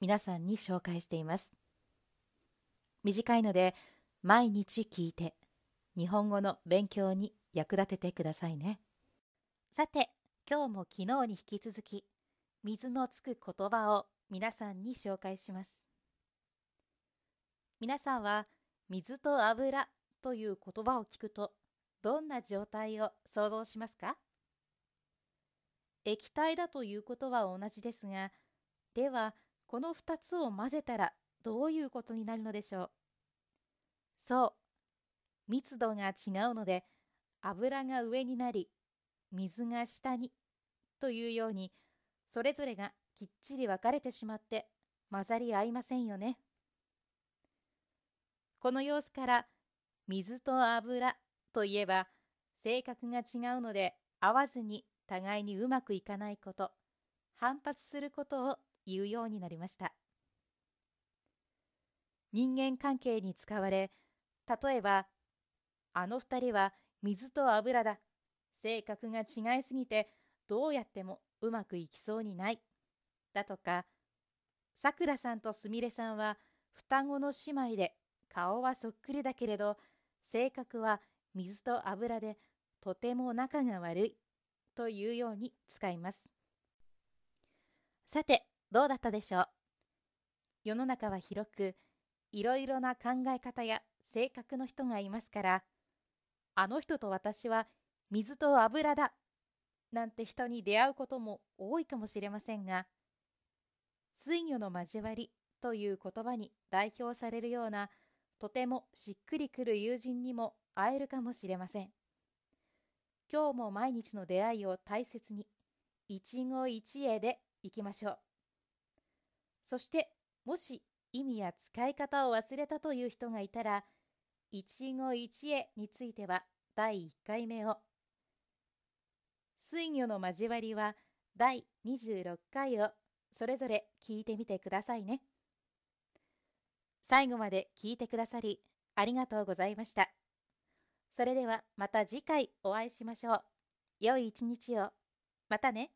皆さんに紹介しています。短いので毎日聞いて日本語の勉強に役立ててくださいね。さて、今日も昨日に引き続き水のつく言葉を皆さんに紹介します。皆さんは水と油という言葉を聞くとどんな状態を想像しますか？液体だということは同じですが、では、この2つを混ぜたらどういうことになるのでしょう？そう、密度が違うので、油が上になり、水が下に、というように、それぞれがきっちり分かれてしまって混ざり合いませんよね。この様子から、水と油といえば、性格が違うので合わずに互いにうまくいかないこと、反発することを言うようになりました。人間関係に使われ、例えば、あの二人は水と油だ。性格が違いすぎてどうやってもうまくいきそうにない。だとか、さくらさんとすみれさんは双子の姉妹で顔はそっくりだけれど、性格は水と油でとても仲が悪い。というように使います。さて、どうだったでしょう？世の中は広く、いろいろな考え方や性格の人がいますから、あの人と私は水と油だなんて人に出会うことも多いかもしれませんが、水魚の交わりという言葉に代表されるようなとてもしっくりくる友人にも会えるかもしれません。今日も毎日の出会いを大切に、一期一会でいきましょう。そして、もし意味や使い方を忘れたという人がいたら、一期一会については第1回目を、水魚の交わりは第26回をそれぞれ聞いてみてくださいね。最後まで聞いてくださりありがとうございました。それではまた次回お会いしましょう。良い一日を。またね。